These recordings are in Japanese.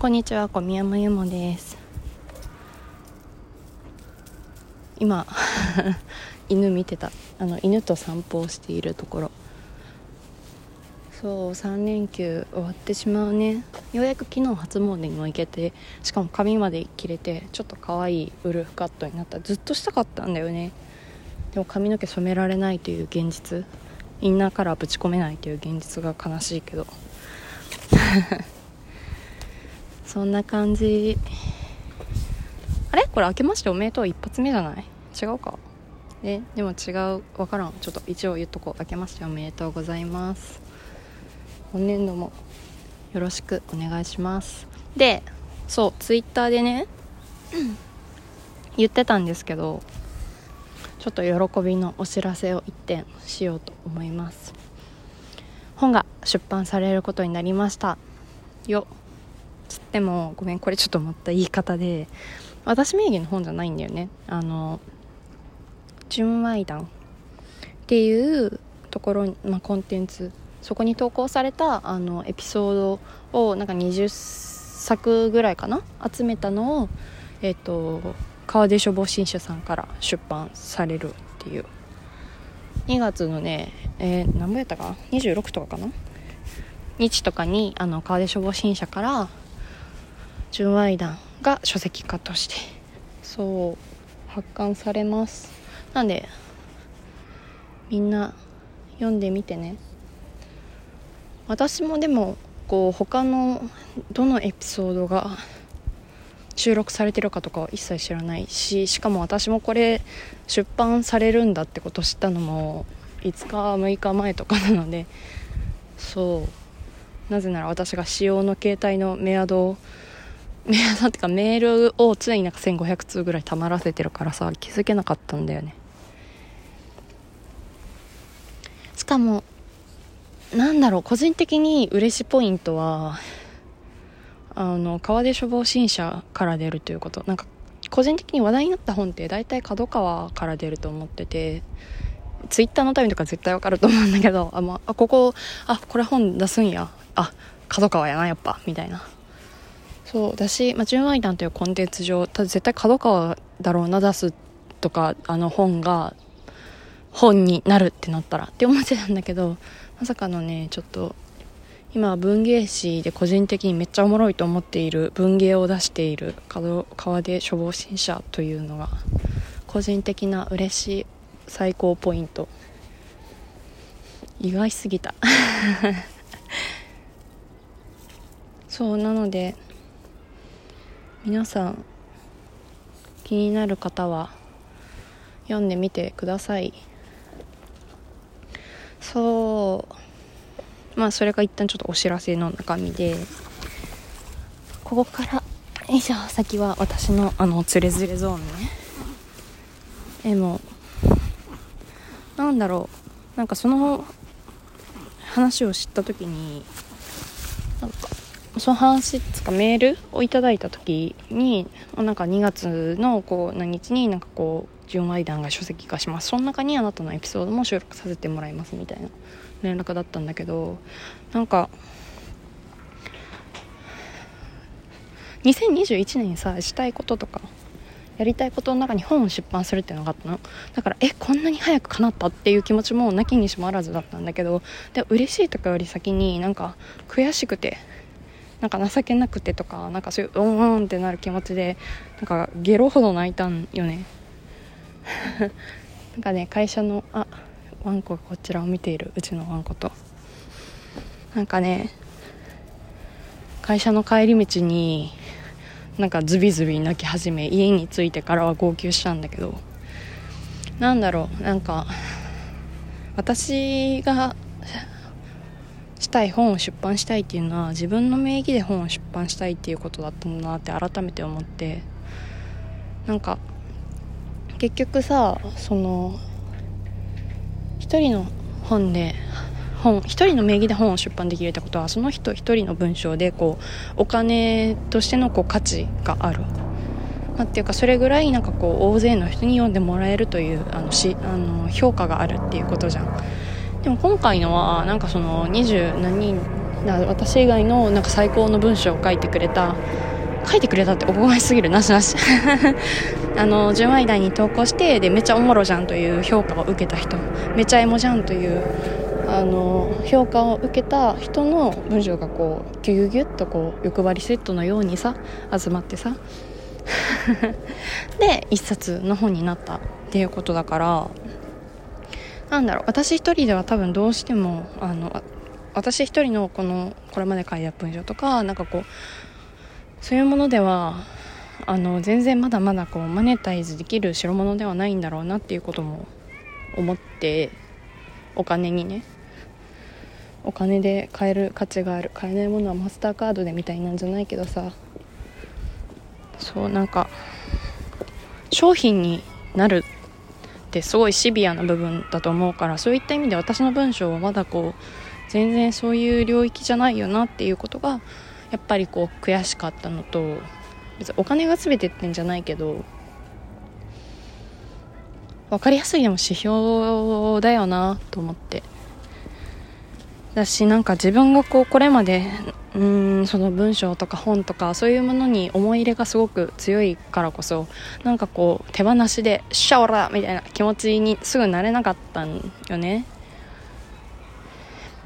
こんにちは小宮山ゆもです。今 犬見てた。あの犬と散歩をしているところ。そう3連休終わってしまうね。ようやく昨日初詣にも行けてしかも髪まで切れてちょっと可愛いウルフカットになった。ずっとしたかったんだよね。でも髪の毛染められないという現実。インナーカラーぶち込めないという現実が悲しいけど。そんな感じ。あれ？これ開けましておめでとう一発目じゃない？違うか。えでも違う。分からん。ちょっと一応言っとこう。開けましておめでとうございます。本年度もよろしくお願いします。でそうツイッターでね 言ってたんですけどちょっと喜びのお知らせを一点しようと思います。本が出版されることになりました。よ。っつってもごめんこれちょっと思った言い方で私名義の本じゃないんだよね。あの純愛談っていうところ、まあ、コンテンツそこに投稿されたあのエピソードをなんか20作ぐらいかな集めたのをえっ、ー、と川出書房新社さんから出版されるっていう。2月のねえー、何ぼやったか26とかかな？日とかにあの川出書房新社から純愛談が書籍化としてそう発刊されます。なんでみんな読んでみてね。私もでもこう他のどのエピソードが収録されてるかとかは一切知らないししかも私もこれ出版されるんだってこと知ったのも5日6日前とかなのでそう。なぜなら私が使用の携帯のメアドをメールってかメールを常になんか1500通ぐらいたまらせてるからさ気づけなかったんだよね。しかもなんだろう個人的に嬉しいポイントはあの川出処方新社から出るということ。なんか個人的に話題になった本って大体角川から出ると思っててツイッターのタイムとか絶対わかると思うんだけどあ、まあ、ここあこれ本出すんや。あ角川やなやっぱ。みたいな。そうだし、まあ、純愛談というコンテンツ上た絶対角川だろうな出すとかあの本が本になるってなったらって思ってたんだけど まさかのねちょっと今文芸誌で個人的にめっちゃおもろいと思っている文芸を出している角川出処方新社というのが個人的な嬉しい最高ポイント。意外すぎた。そうなので皆さん気になる方は読んでみてください。そう。まあそれが一旦ちょっとお知らせの中身で。ここからよいしょ先は私のあのつれづれゾーンね。でもなんだろう。なんかその話を知った時にその話つかメールをいただいた時になんか2月のこう何日になんかこう純愛談が書籍化します。その中にあなたのエピソードも収録させてもらいますみたいな連絡だったんだけどなんか2021年にさしたいこととかやりたいことの中に本を出版するっていうのがあったの。だからえこんなに早く叶ったっていう気持ちもなきにしもあらずだったんだけどで嬉しいとかより先になんか悔しくてなんか情けなくてとかなんかそういううんうんってなる気持ちでなんかゲロほど泣いたんよね。なんかね会社のあワンコがこちらを見ているうちのワンコと。なんかね会社の帰り道になんかズビズビ泣き始め家に着いてからは号泣したんだけどなんだろうなんか私がしたい本を出版したいっていうのは自分の名義で本を出版したいっていうことだったんだなって改めて思ってなんか結局さその一人の本で本一人の名義で本を出版できるってことはその人一人の文章でこうお金としてのこう価値がある。まあ、っていうかそれぐらいなんかこう大勢の人に読んでもらえるというあのしあの評価があるっていうことじゃん。でも今回のはなんかその二十何人私以外のなんか最高の文章を書いてくれた書いてくれたっておこがすぎるなしなしあの純愛談に投稿してでめちゃおもろじゃんという評価を受けた人。めちゃエモじゃんというあの評価を受けた人の文章がこうギュギュギュッとこう欲張りセットのようにさ集まってさ。で一冊の本になったっていうことだからなんだろう私一人では多分どうしてもあの私一人のこのこれまで書いた文章とかなんかこうそういうものではあの全然まだまだこうマネタイズできる代物ではないんだろうなっていうことも思ってお金にね。お金で買える価値がある買えないものはマスターカードでみたいなんじゃないけどさ。そうなんか商品になるってすごいシビアな部分だと思うからそういった意味で私の文章はまだこう全然そういう領域じゃないよなっていうことがやっぱりこう悔しかったのと別にお金が全てってんじゃないけど分かりやすいでも指標だよなと思って。だしなんか自分がこうこれまでうんその文章とか本とかそういうものに思い入れがすごく強いからこそなんかこう手放しで「シャオラ!」みたいな気持ちにすぐなれなかったんよね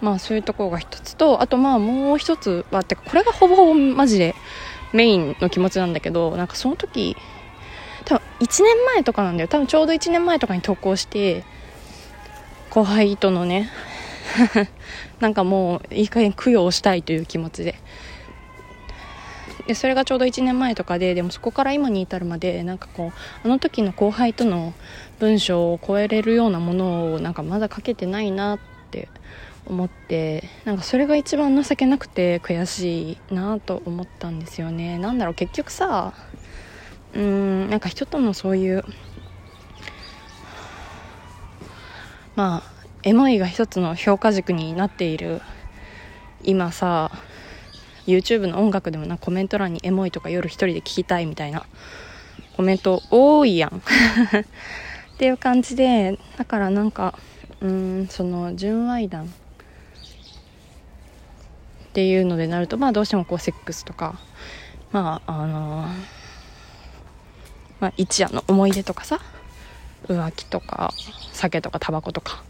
まあそういうところが一つとあとまあもう一つはってこれがほぼほぼマジでメインの気持ちなんだけどなんかその時多分1年前とかなんだよ多分ちょうど1年前とかに投稿して後輩とのね なんかもういい加減供養したいという気持ちで。でそれがちょうど1年前とかででもそこから今に至るまでなんかこうあの時の後輩との文章を超えれるようなものをなんかまだ書けてないなって思ってなんかそれが一番情けなくて悔しいなと思ったんですよね。なんだろう結局さうんなんか人とのそういうまあエモいが一つの評価軸になっている今さ YouTube の音楽でもなコメント欄にエモいとか夜一人で聞きたいみたいなコメント多いやん。っていう感じでだからなんかうんその純愛談。っていうのでなるとまあどうしてもこうセックスとかまああのまあ一夜の思い出とかさ浮気とか酒とかタバコとか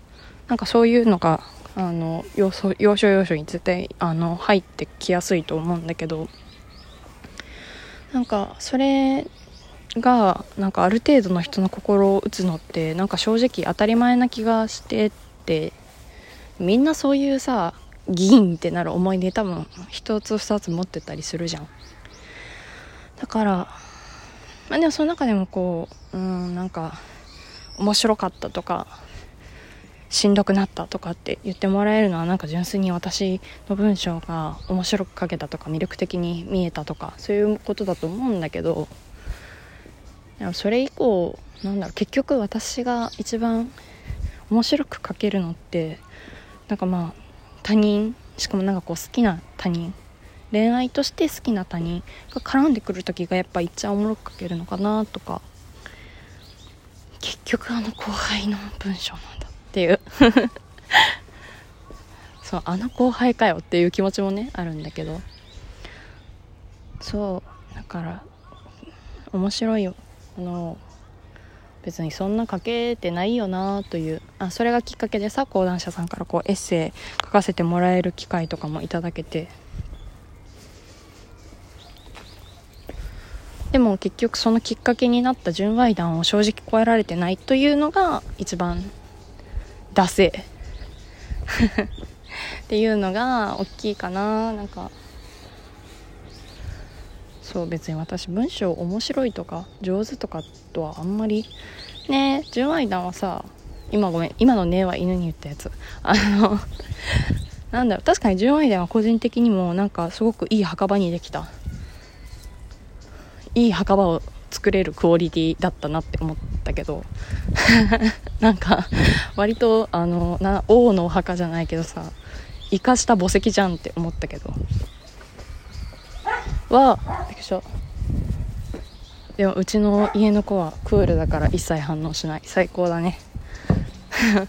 なんかそういうのがあの要素要所要所に絶対あの入ってきやすいと思うんだけどなんかそれがなんかある程度の人の心を打つのってなんか正直当たり前な気がしてってみんなそういうさギーンってなる思い出多分一つ二つ持ってたりするじゃん。だからまあでもその中でもこううんなんか面白かったとかしんどくなったとかって言ってもらえるのはなんか純粋に私の文章が面白く書けたとか魅力的に見えたとかそういうことだと思うんだけどでもそれ以降なんだろう結局私が一番面白く書けるのってなんかまあ他人しかもなんかこう好きな他人恋愛として好きな他人が絡んでくる時がやっぱ一番おもろく書けるのかなとか結局あの後輩の文章なんだっていう。そうあの後輩かよっていう気持ちもねあるんだけど。そうだから面白いよあの別にそんな書けてないよなという。あそれがきっかけでさ講談社さんからこうエッセイ書かせてもらえる機会とかもいただけて。でも結局そのきっかけになった純愛談を正直超えられてないというのが一番ダセ っていうのが大きいかな。なんかそう別に私文章面白いとか上手とかとはあんまりね純愛談はさ今ごめん今の「ね」は犬に言ったやつ。あのなんだろう確かに純愛談は個人的にもなんかすごくいい墓場にできた。いい墓場を作れるクオリティだったなって思ったけど。なんか割とあのな王のお墓じゃないけどさ生かした墓石じゃんって思ったけど。はびっくりした。でもうちの家の子はクールだから一切反応しない。最高だね。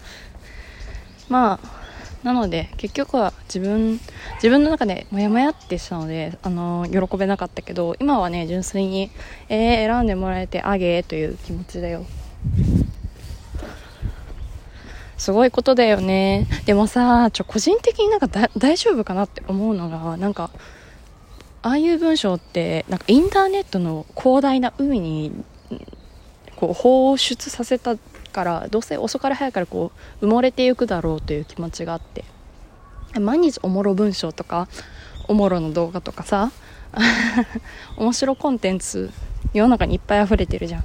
まあなので結局は自分自分の中でモヤモヤってしたのであの喜べなかったけど今はね純粋にえー、選んでもらえてあげという気持ちだよ。すごいことだよね。でもさちょ個人的になんか大丈夫かなって思うのがなんかああいう文章ってなんかインターネットの広大な海にこう放出させたからどうせ遅から早からこう埋もれていくだろうという気持ちがあって。毎日おもろ文章とかおもろの動画とかさ 面白コンテンツ世の中にいっぱい溢れてるじゃん。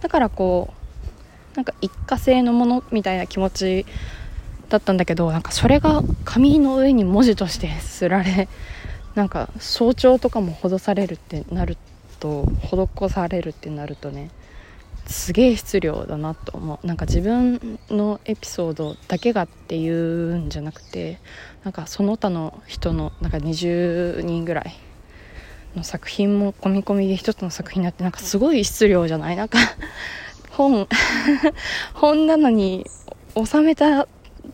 だからこうなんか一過性のものみたいな気持ちだったんだけどなんかそれが紙の上に文字としてすられなんか早朝とかもほどされるってなると施されるってなるとねすげえ質量だなと思う。なんか自分のエピソードだけがっていうんじゃなくてなんかその他の人のなんか20人ぐらいの作品も込み込みで一つの作品になってなんかすごい質量じゃない？なんか本 本棚に収めた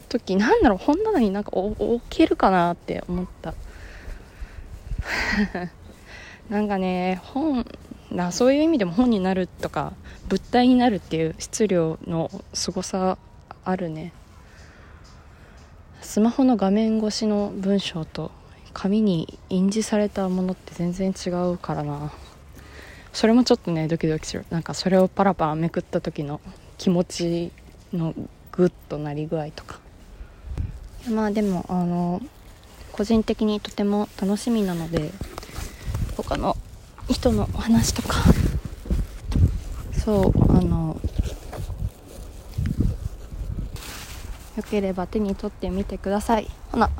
時なんだろう？本棚になんか置けるかなって思った。なんかね本そういう意味でも本になるとか物体になるっていう質量の凄さあるね。スマホの画面越しの文章と紙に印字されたものって全然違うからな。それもちょっとねドキドキするなんかそれをパラパラめくった時の気持ちのグッとなり具合とか。まあでもあの個人的にとても楽しみなので他の人のお話とか。そうあのよければ手に取ってみてください。ほな。